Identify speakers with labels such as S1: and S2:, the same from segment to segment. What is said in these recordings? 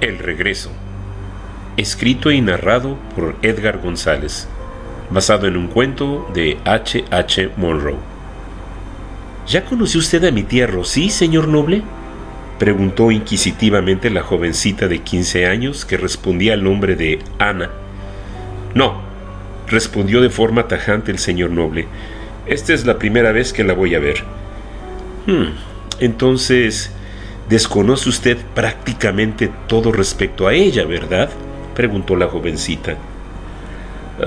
S1: El regreso. Escrito y narrado por Edgar González. Basado en un cuento de H. H. Monroe. ¿Ya conoció usted a mi tía Rosy, señor noble? preguntó inquisitivamente la jovencita de 15 años que respondía al nombre de Ana. No, respondió de forma tajante el señor noble. Esta es la primera vez que la voy a ver. Hmm, entonces, Desconoce usted prácticamente todo respecto a ella, ¿verdad? preguntó la jovencita.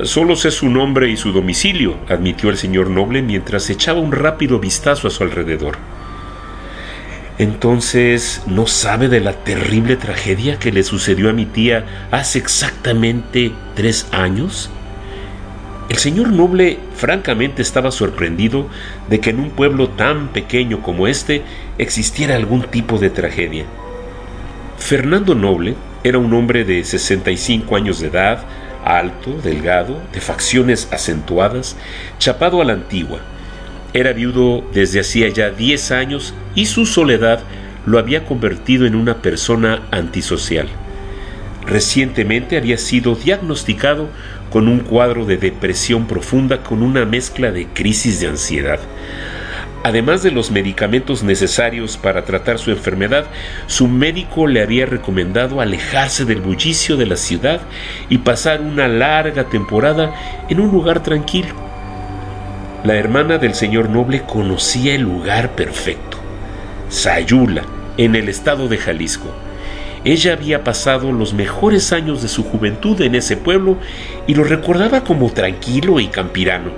S1: Solo sé su nombre y su domicilio, admitió el señor noble mientras echaba un rápido vistazo a su alrededor. Entonces, ¿no sabe de la terrible tragedia que le sucedió a mi tía hace exactamente tres años? El señor noble francamente estaba sorprendido de que en un pueblo tan pequeño como este existiera algún tipo de tragedia. Fernando Noble era un hombre de 65 años de edad, alto, delgado, de facciones acentuadas, chapado a la antigua. Era viudo desde hacía ya 10 años y su soledad lo había convertido en una persona antisocial. Recientemente había sido diagnosticado con un cuadro de depresión profunda con una mezcla de crisis de ansiedad. Además de los medicamentos necesarios para tratar su enfermedad, su médico le había recomendado alejarse del bullicio de la ciudad y pasar una larga temporada en un lugar tranquilo. La hermana del señor noble conocía el lugar perfecto, Sayula, en el estado de Jalisco ella había pasado los mejores años de su juventud en ese pueblo y lo recordaba como tranquilo y campirano.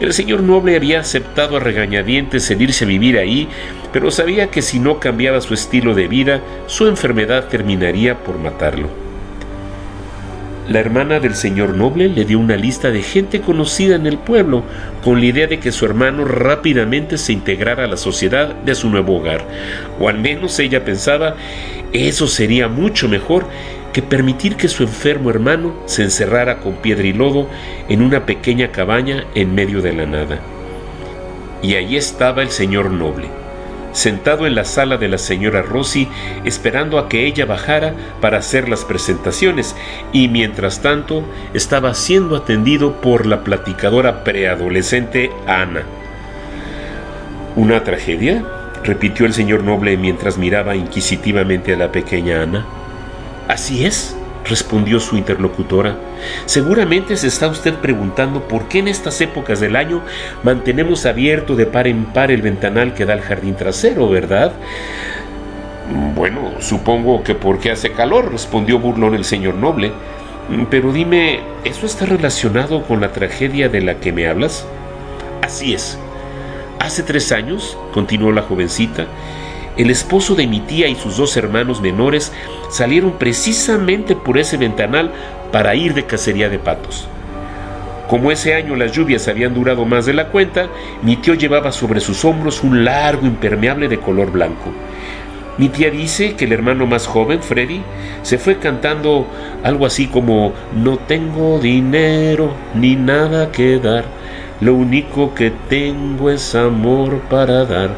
S1: El señor noble había aceptado a regañadientes el irse a vivir ahí, pero sabía que si no cambiaba su estilo de vida, su enfermedad terminaría por matarlo. La hermana del señor noble le dio una lista de gente conocida en el pueblo, con la idea de que su hermano rápidamente se integrara a la sociedad de su nuevo hogar, o al menos ella pensaba eso sería mucho mejor que permitir que su enfermo hermano se encerrara con piedra y lodo en una pequeña cabaña en medio de la nada. Y allí estaba el señor noble sentado en la sala de la señora Rossi esperando a que ella bajara para hacer las presentaciones y mientras tanto estaba siendo atendido por la platicadora preadolescente Ana. ¿Una tragedia? Repitió el señor noble mientras miraba inquisitivamente a la pequeña Ana. Así es, respondió su interlocutora. Seguramente se está usted preguntando por qué en estas épocas del año mantenemos abierto de par en par el ventanal que da al jardín trasero, ¿verdad? Bueno, supongo que porque hace calor, respondió burlón el señor noble. Pero dime, ¿eso está relacionado con la tragedia de la que me hablas? Así es. Hace tres años, continuó la jovencita, el esposo de mi tía y sus dos hermanos menores salieron precisamente por ese ventanal para ir de cacería de patos. Como ese año las lluvias habían durado más de la cuenta, mi tío llevaba sobre sus hombros un largo impermeable de color blanco. Mi tía dice que el hermano más joven, Freddy, se fue cantando algo así como No tengo dinero ni nada que dar lo único que tengo es amor para dar,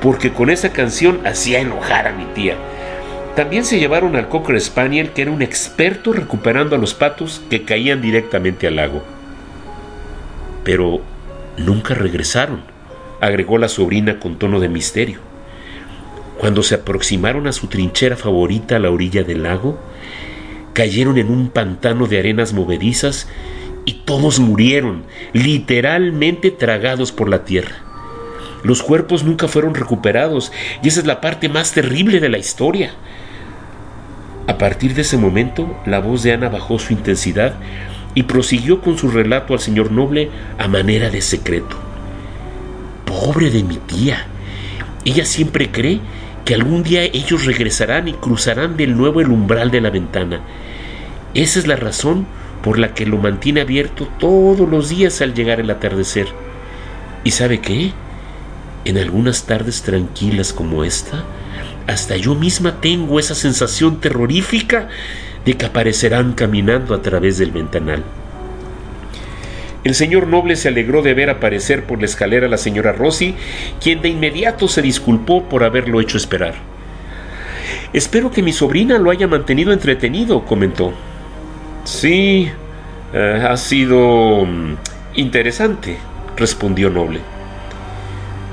S1: porque con esa canción hacía enojar a mi tía. También se llevaron al Cocker Spaniel, que era un experto recuperando a los patos que caían directamente al lago. Pero nunca regresaron, agregó la sobrina con tono de misterio. Cuando se aproximaron a su trinchera favorita a la orilla del lago, cayeron en un pantano de arenas movedizas y todos murieron, literalmente tragados por la tierra. Los cuerpos nunca fueron recuperados y esa es la parte más terrible de la historia. A partir de ese momento, la voz de Ana bajó su intensidad y prosiguió con su relato al señor noble a manera de secreto. Pobre de mi tía. Ella siempre cree que algún día ellos regresarán y cruzarán de nuevo el umbral de la ventana. Esa es la razón por la que lo mantiene abierto todos los días al llegar el atardecer. ¿Y sabe qué? En algunas tardes tranquilas como esta, hasta yo misma tengo esa sensación terrorífica de que aparecerán caminando a través del ventanal. El señor noble se alegró de ver aparecer por la escalera a la señora Rossi, quien de inmediato se disculpó por haberlo hecho esperar. Espero que mi sobrina lo haya mantenido entretenido, comentó. Sí, eh, ha sido mm, interesante, respondió Noble.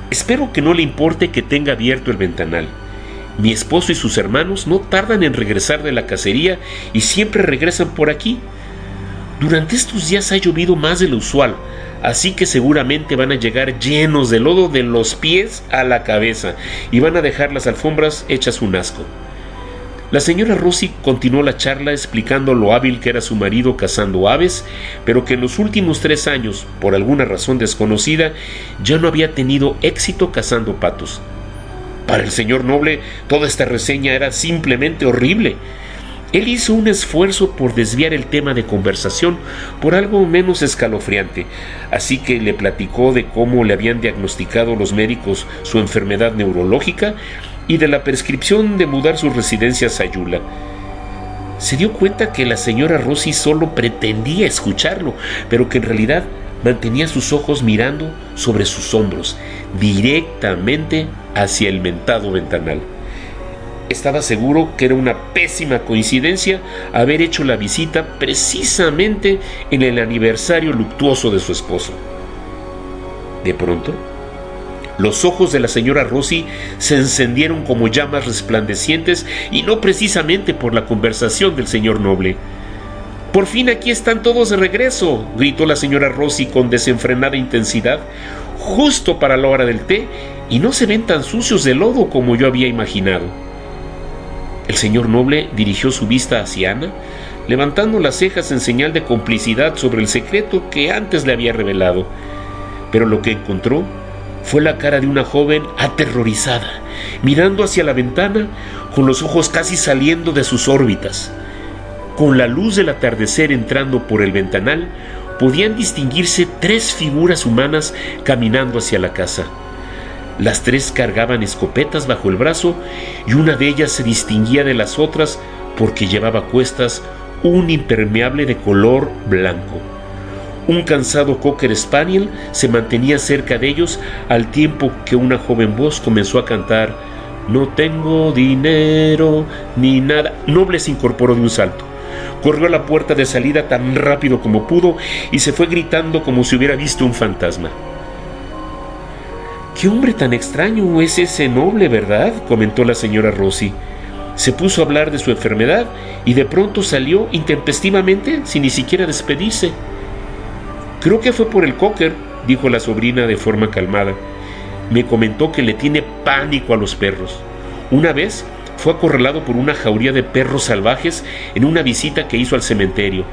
S1: Espero que no le importe que tenga abierto el ventanal. Mi esposo y sus hermanos no tardan en regresar de la cacería y siempre regresan por aquí. Durante estos días ha llovido más de lo usual, así que seguramente van a llegar llenos de lodo de los pies a la cabeza y van a dejar las alfombras hechas un asco. La señora Rossi continuó la charla explicando lo hábil que era su marido cazando aves, pero que en los últimos tres años, por alguna razón desconocida, ya no había tenido éxito cazando patos. Para el señor Noble toda esta reseña era simplemente horrible. Él hizo un esfuerzo por desviar el tema de conversación por algo menos escalofriante, así que le platicó de cómo le habían diagnosticado los médicos su enfermedad neurológica y de la prescripción de mudar su residencia a Sayula. Se dio cuenta que la señora Rossi solo pretendía escucharlo, pero que en realidad mantenía sus ojos mirando sobre sus hombros, directamente hacia el mentado ventanal. Estaba seguro que era una pésima coincidencia haber hecho la visita precisamente en el aniversario luctuoso de su esposo. De pronto, los ojos de la señora Rossi se encendieron como llamas resplandecientes y no precisamente por la conversación del señor noble. Por fin aquí están todos de regreso, gritó la señora Rossi con desenfrenada intensidad, justo para la hora del té, y no se ven tan sucios de lodo como yo había imaginado. El señor noble dirigió su vista hacia Ana, levantando las cejas en señal de complicidad sobre el secreto que antes le había revelado. Pero lo que encontró fue la cara de una joven aterrorizada, mirando hacia la ventana con los ojos casi saliendo de sus órbitas. Con la luz del atardecer entrando por el ventanal, podían distinguirse tres figuras humanas caminando hacia la casa. Las tres cargaban escopetas bajo el brazo y una de ellas se distinguía de las otras porque llevaba a cuestas un impermeable de color blanco. Un cansado cocker spaniel se mantenía cerca de ellos al tiempo que una joven voz comenzó a cantar No tengo dinero ni nada. Noble se incorporó de un salto. Corrió a la puerta de salida tan rápido como pudo y se fue gritando como si hubiera visto un fantasma. Qué hombre tan extraño es ese noble, ¿verdad? comentó la señora Rossi. Se puso a hablar de su enfermedad y de pronto salió intempestivamente sin ni siquiera despedirse. Creo que fue por el cocker, dijo la sobrina de forma calmada. Me comentó que le tiene pánico a los perros. Una vez fue acorralado por una jauría de perros salvajes en una visita que hizo al cementerio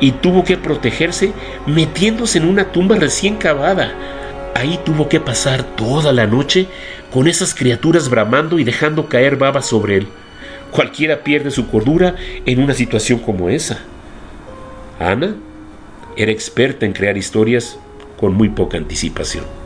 S1: y tuvo que protegerse metiéndose en una tumba recién cavada. Ahí tuvo que pasar toda la noche con esas criaturas bramando y dejando caer baba sobre él. Cualquiera pierde su cordura en una situación como esa. Ana era experta en crear historias con muy poca anticipación.